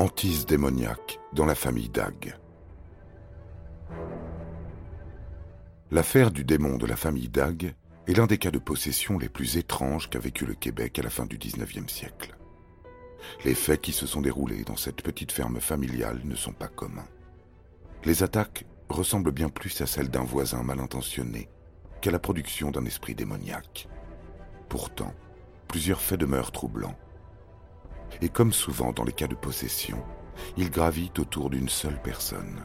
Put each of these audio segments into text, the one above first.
Hantise démoniaque dans la famille Dag. L'affaire du démon de la famille Dag est l'un des cas de possession les plus étranges qu'a vécu le Québec à la fin du XIXe siècle. Les faits qui se sont déroulés dans cette petite ferme familiale ne sont pas communs. Les attaques ressemblent bien plus à celles d'un voisin mal intentionné qu'à la production d'un esprit démoniaque. Pourtant, plusieurs faits demeurent troublants et comme souvent dans les cas de possession, il gravite autour d'une seule personne.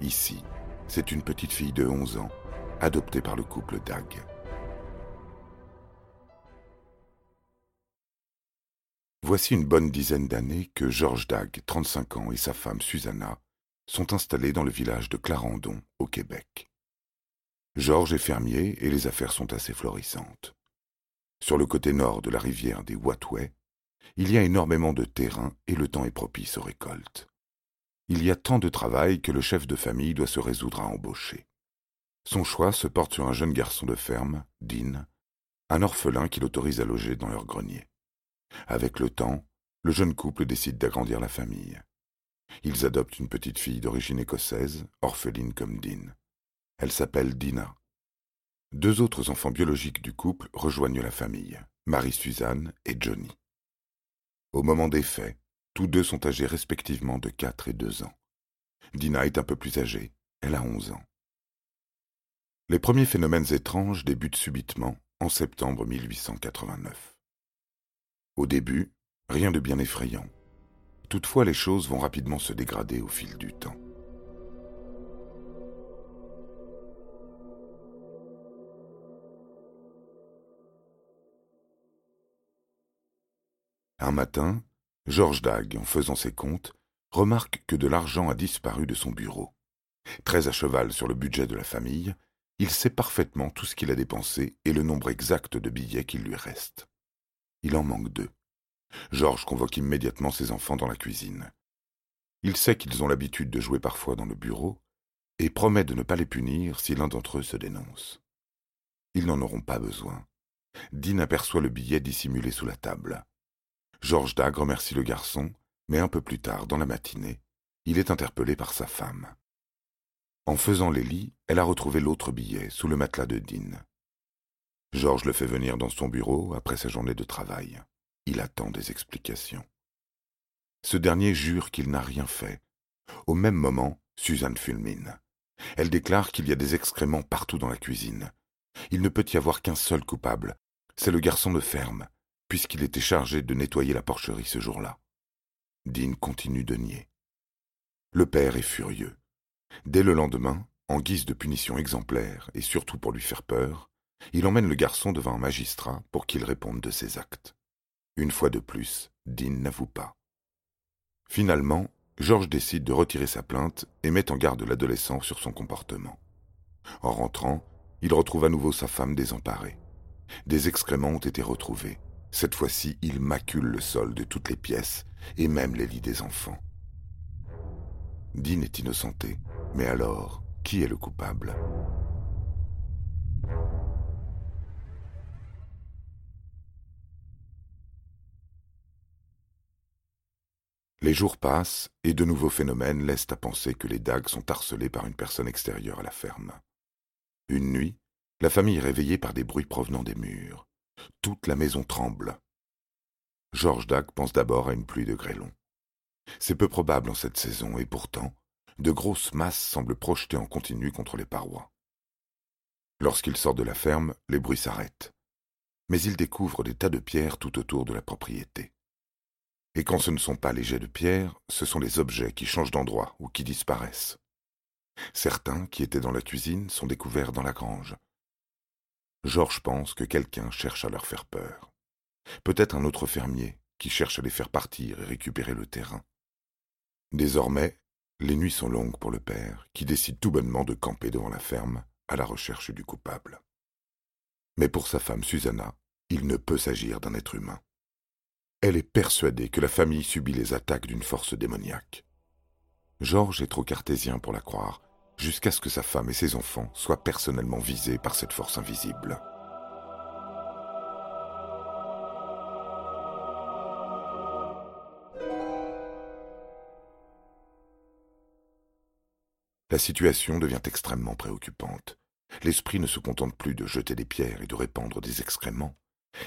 Ici, c'est une petite fille de 11 ans, adoptée par le couple Dag. Voici une bonne dizaine d'années que Georges Dag, 35 ans, et sa femme Susanna sont installés dans le village de Clarendon, au Québec. Georges est fermier et les affaires sont assez florissantes. Sur le côté nord de la rivière des Watway, il y a énormément de terrain et le temps est propice aux récoltes. Il y a tant de travail que le chef de famille doit se résoudre à embaucher. Son choix se porte sur un jeune garçon de ferme, Dean, un orphelin qui l'autorise à loger dans leur grenier. Avec le temps, le jeune couple décide d'agrandir la famille. Ils adoptent une petite fille d'origine écossaise, orpheline comme Dean. Elle s'appelle Dina. Deux autres enfants biologiques du couple rejoignent la famille, Marie-Suzanne et Johnny. Au moment des faits, tous deux sont âgés respectivement de 4 et 2 ans. Dina est un peu plus âgée, elle a 11 ans. Les premiers phénomènes étranges débutent subitement en septembre 1889. Au début, rien de bien effrayant. Toutefois, les choses vont rapidement se dégrader au fil du temps. Un matin, Georges Dag, en faisant ses comptes, remarque que de l'argent a disparu de son bureau. Très à cheval sur le budget de la famille, il sait parfaitement tout ce qu'il a dépensé et le nombre exact de billets qu'il lui reste. Il en manque deux. Georges convoque immédiatement ses enfants dans la cuisine. Il sait qu'ils ont l'habitude de jouer parfois dans le bureau et promet de ne pas les punir si l'un d'entre eux se dénonce. Ils n'en auront pas besoin. Dean aperçoit le billet dissimulé sous la table. Georges Dag remercie le garçon, mais un peu plus tard, dans la matinée, il est interpellé par sa femme. En faisant les lits, elle a retrouvé l'autre billet sous le matelas de Dean. Georges le fait venir dans son bureau après sa journée de travail. Il attend des explications. Ce dernier jure qu'il n'a rien fait. Au même moment, Suzanne fulmine. Elle déclare qu'il y a des excréments partout dans la cuisine. Il ne peut y avoir qu'un seul coupable. C'est le garçon de ferme, puisqu'il était chargé de nettoyer la porcherie ce jour-là. Dean continue de nier. Le père est furieux. Dès le lendemain, en guise de punition exemplaire et surtout pour lui faire peur, il emmène le garçon devant un magistrat pour qu'il réponde de ses actes. Une fois de plus, Dean n'avoue pas. Finalement, Georges décide de retirer sa plainte et met en garde l'adolescent sur son comportement. En rentrant, il retrouve à nouveau sa femme désemparée. Des excréments ont été retrouvés, cette fois-ci, il macule le sol de toutes les pièces et même les lits des enfants. Dean est innocenté, mais alors, qui est le coupable? Les jours passent et de nouveaux phénomènes laissent à penser que les dagues sont harcelés par une personne extérieure à la ferme. Une nuit, la famille est réveillée par des bruits provenant des murs. Toute la maison tremble. Georges Dag pense d'abord à une pluie de grêlons. C'est peu probable en cette saison, et pourtant, de grosses masses semblent projetées en continu contre les parois. Lorsqu'il sort de la ferme, les bruits s'arrêtent. Mais il découvre des tas de pierres tout autour de la propriété. Et quand ce ne sont pas les jets de pierre, ce sont les objets qui changent d'endroit ou qui disparaissent. Certains qui étaient dans la cuisine sont découverts dans la grange. Georges pense que quelqu'un cherche à leur faire peur. Peut-être un autre fermier qui cherche à les faire partir et récupérer le terrain. Désormais, les nuits sont longues pour le père, qui décide tout bonnement de camper devant la ferme à la recherche du coupable. Mais pour sa femme Susanna, il ne peut s'agir d'un être humain. Elle est persuadée que la famille subit les attaques d'une force démoniaque. Georges est trop cartésien pour la croire, jusqu'à ce que sa femme et ses enfants soient personnellement visés par cette force invisible. La situation devient extrêmement préoccupante. L'esprit ne se contente plus de jeter des pierres et de répandre des excréments.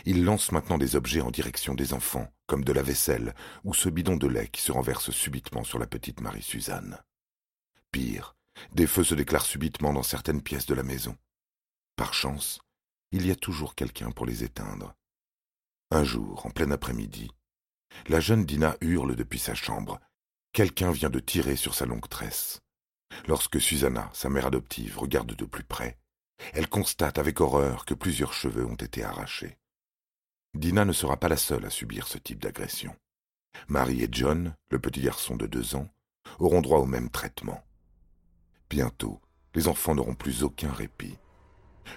Il lance maintenant des objets en direction des enfants, comme de la vaisselle ou ce bidon de lait qui se renverse subitement sur la petite Marie-Suzanne. Pire, des feux se déclarent subitement dans certaines pièces de la maison. Par chance, il y a toujours quelqu'un pour les éteindre. Un jour, en plein après-midi, la jeune Dina hurle depuis sa chambre. Quelqu'un vient de tirer sur sa longue tresse. Lorsque Susanna, sa mère adoptive, regarde de plus près, elle constate avec horreur que plusieurs cheveux ont été arrachés. Dina ne sera pas la seule à subir ce type d'agression. Marie et John, le petit garçon de deux ans, auront droit au même traitement. Bientôt, les enfants n'auront plus aucun répit.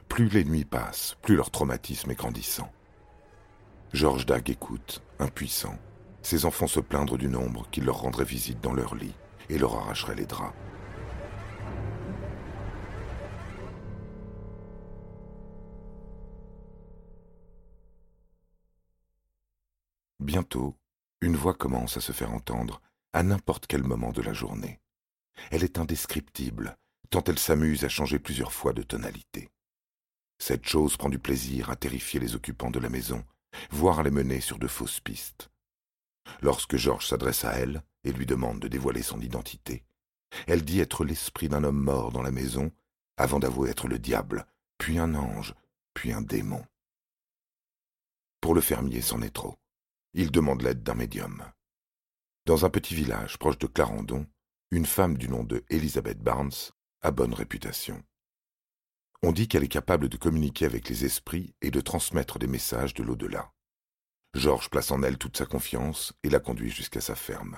Plus les nuits passent, plus leur traumatisme est grandissant. Georges Dag écoute, impuissant, ses enfants se plaindre du nombre qui leur rendrait visite dans leur lit et leur arracherait les draps. Bientôt, une voix commence à se faire entendre à n'importe quel moment de la journée. Elle est indescriptible, tant elle s'amuse à changer plusieurs fois de tonalité. Cette chose prend du plaisir à terrifier les occupants de la maison, voire à les mener sur de fausses pistes. Lorsque Georges s'adresse à elle et lui demande de dévoiler son identité, elle dit être l'esprit d'un homme mort dans la maison, avant d'avouer être le diable, puis un ange, puis un démon. Pour le fermier, c'en est trop. Il demande l'aide d'un médium. Dans un petit village proche de Clarendon, une femme du nom de Elizabeth Barnes a bonne réputation. On dit qu'elle est capable de communiquer avec les esprits et de transmettre des messages de l'au-delà. Georges place en elle toute sa confiance et la conduit jusqu'à sa ferme.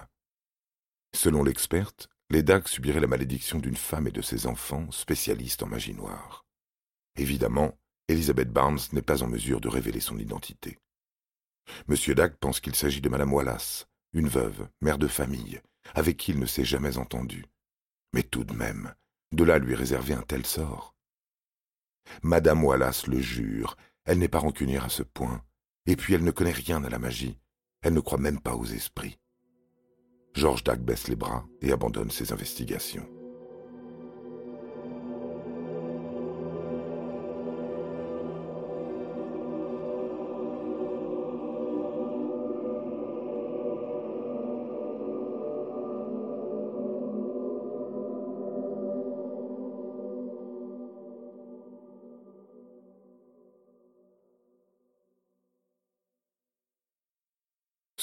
Selon l'experte, les Dagues subiraient la malédiction d'une femme et de ses enfants spécialistes en magie noire. Évidemment, Elizabeth Barnes n'est pas en mesure de révéler son identité. Monsieur Dag pense qu'il s'agit de Madame Wallace, une veuve, mère de famille, avec qui il ne s'est jamais entendu. Mais tout de même, de là lui réserver un tel sort. Madame Wallace le jure, elle n'est pas rancunière à ce point, et puis elle ne connaît rien à la magie, elle ne croit même pas aux esprits. Georges Dag baisse les bras et abandonne ses investigations.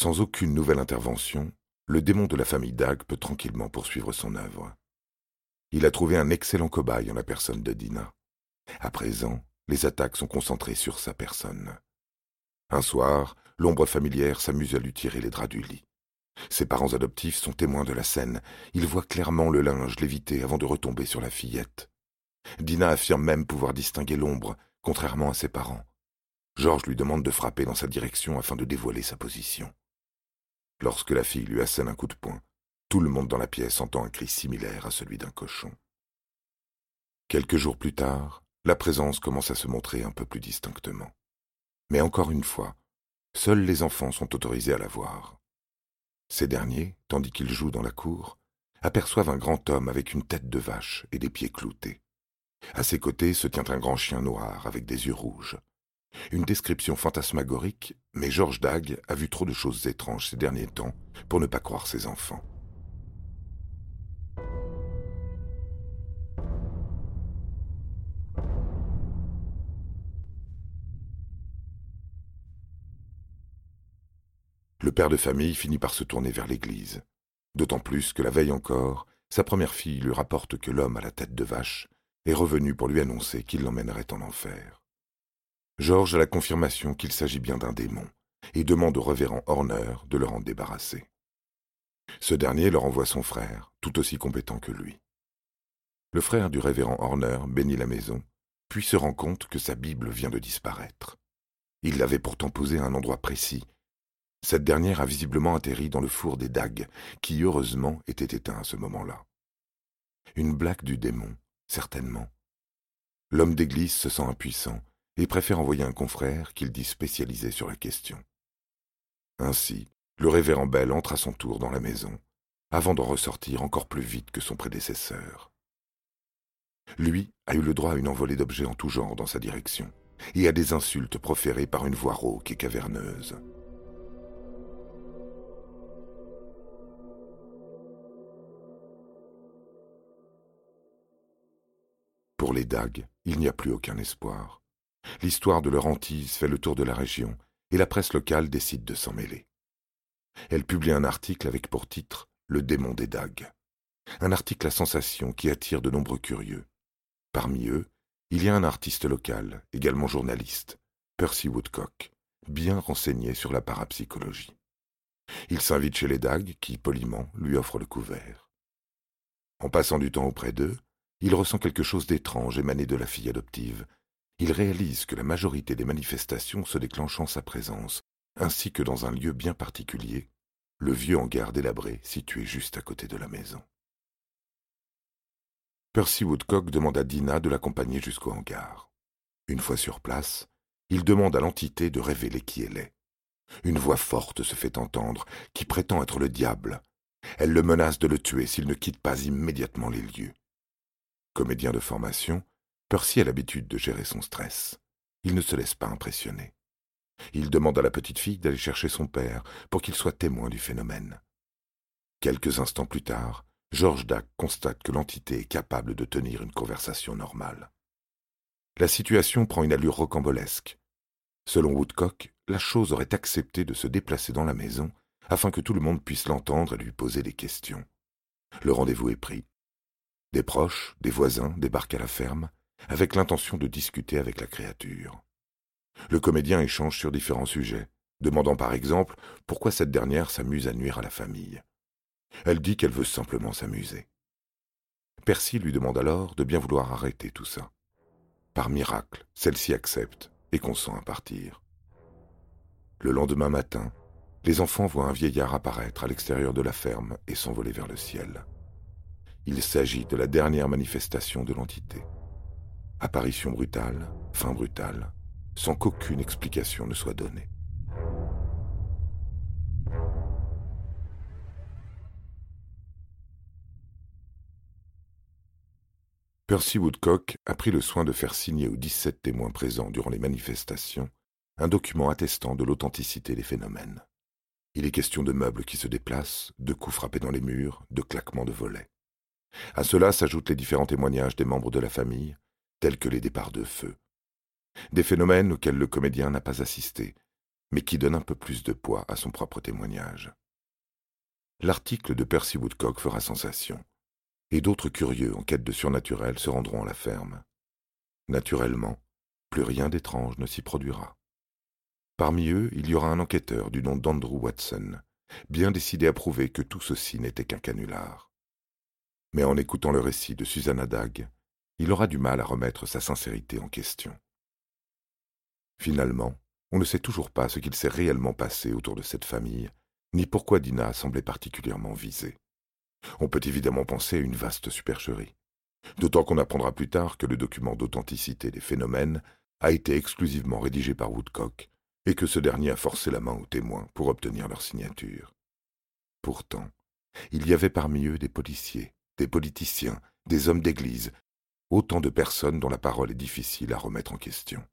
Sans aucune nouvelle intervention, le démon de la famille Dag peut tranquillement poursuivre son œuvre. Il a trouvé un excellent cobaye en la personne de Dina. À présent, les attaques sont concentrées sur sa personne. Un soir, l'ombre familière s'amuse à lui tirer les draps du lit. Ses parents adoptifs sont témoins de la scène. Ils voient clairement le linge léviter avant de retomber sur la fillette. Dina affirme même pouvoir distinguer l'ombre, contrairement à ses parents. Georges lui demande de frapper dans sa direction afin de dévoiler sa position. Lorsque la fille lui assène un coup de poing, tout le monde dans la pièce entend un cri similaire à celui d'un cochon. Quelques jours plus tard, la présence commence à se montrer un peu plus distinctement. Mais encore une fois, seuls les enfants sont autorisés à la voir. Ces derniers, tandis qu'ils jouent dans la cour, aperçoivent un grand homme avec une tête de vache et des pieds cloutés. À ses côtés se tient un grand chien noir avec des yeux rouges. Une description fantasmagorique, mais Georges Dag a vu trop de choses étranges ces derniers temps pour ne pas croire ses enfants. Le père de famille finit par se tourner vers l'église, d'autant plus que la veille encore, sa première fille lui rapporte que l'homme à la tête de vache est revenu pour lui annoncer qu'il l'emmènerait en enfer. Georges a la confirmation qu'il s'agit bien d'un démon et demande au révérend Horner de le en débarrasser. Ce dernier leur envoie son frère, tout aussi compétent que lui. Le frère du révérend Horner bénit la maison, puis se rend compte que sa Bible vient de disparaître. Il l'avait pourtant posée à un endroit précis. Cette dernière a visiblement atterri dans le four des dagues, qui heureusement était éteint à ce moment-là. Une blague du démon, certainement. L'homme d'église se sent impuissant et préfère envoyer un confrère qu'il dit spécialisé sur la question. Ainsi, le révérend Bell entre à son tour dans la maison, avant d'en ressortir encore plus vite que son prédécesseur. Lui a eu le droit à une envolée d'objets en tout genre dans sa direction, et à des insultes proférées par une voix rauque et caverneuse. Pour les dagues, il n'y a plus aucun espoir. L'histoire de leur hantise fait le tour de la région, et la presse locale décide de s'en mêler. Elle publie un article avec pour titre Le démon des dagues. Un article à sensation qui attire de nombreux curieux. Parmi eux, il y a un artiste local, également journaliste, Percy Woodcock, bien renseigné sur la parapsychologie. Il s'invite chez les dagues qui, poliment, lui offrent le couvert. En passant du temps auprès d'eux, il ressent quelque chose d'étrange émané de la fille adoptive. Il réalise que la majorité des manifestations se déclenchent en sa présence, ainsi que dans un lieu bien particulier, le vieux hangar délabré situé juste à côté de la maison. Percy Woodcock demande à Dina de l'accompagner jusqu'au hangar. Une fois sur place, il demande à l'entité de révéler qui elle est. Une voix forte se fait entendre, qui prétend être le diable. Elle le menace de le tuer s'il ne quitte pas immédiatement les lieux. Comédien de formation, Percy a l'habitude de gérer son stress. Il ne se laisse pas impressionner. Il demande à la petite fille d'aller chercher son père pour qu'il soit témoin du phénomène. Quelques instants plus tard, George Dac constate que l'entité est capable de tenir une conversation normale. La situation prend une allure rocambolesque. Selon Woodcock, la chose aurait accepté de se déplacer dans la maison afin que tout le monde puisse l'entendre et lui poser des questions. Le rendez-vous est pris. Des proches, des voisins débarquent à la ferme avec l'intention de discuter avec la créature. Le comédien échange sur différents sujets, demandant par exemple pourquoi cette dernière s'amuse à nuire à la famille. Elle dit qu'elle veut simplement s'amuser. Percy lui demande alors de bien vouloir arrêter tout ça. Par miracle, celle-ci accepte et consent à partir. Le lendemain matin, les enfants voient un vieillard apparaître à l'extérieur de la ferme et s'envoler vers le ciel. Il s'agit de la dernière manifestation de l'entité. Apparition brutale, fin brutale, sans qu'aucune explication ne soit donnée. Percy Woodcock a pris le soin de faire signer aux 17 témoins présents durant les manifestations un document attestant de l'authenticité des phénomènes. Il est question de meubles qui se déplacent, de coups frappés dans les murs, de claquements de volets. À cela s'ajoutent les différents témoignages des membres de la famille, tels que les départs de feu. Des phénomènes auxquels le comédien n'a pas assisté, mais qui donnent un peu plus de poids à son propre témoignage. L'article de Percy Woodcock fera sensation et d'autres curieux en quête de surnaturel se rendront à la ferme. Naturellement, plus rien d'étrange ne s'y produira. Parmi eux, il y aura un enquêteur du nom d'Andrew Watson, bien décidé à prouver que tout ceci n'était qu'un canular. Mais en écoutant le récit de Susanna Dagg, il aura du mal à remettre sa sincérité en question. Finalement, on ne sait toujours pas ce qu'il s'est réellement passé autour de cette famille, ni pourquoi Dina semblait particulièrement visée. On peut évidemment penser à une vaste supercherie. D'autant qu'on apprendra plus tard que le document d'authenticité des phénomènes a été exclusivement rédigé par Woodcock et que ce dernier a forcé la main aux témoins pour obtenir leur signature. Pourtant, il y avait parmi eux des policiers, des politiciens, des hommes d'église, autant de personnes dont la parole est difficile à remettre en question.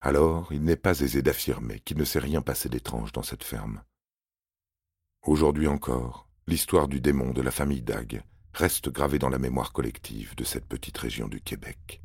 Alors, il n'est pas aisé d'affirmer qu'il ne s'est rien passé d'étrange dans cette ferme. Aujourd'hui encore, l'histoire du démon de la famille Dag reste gravée dans la mémoire collective de cette petite région du Québec.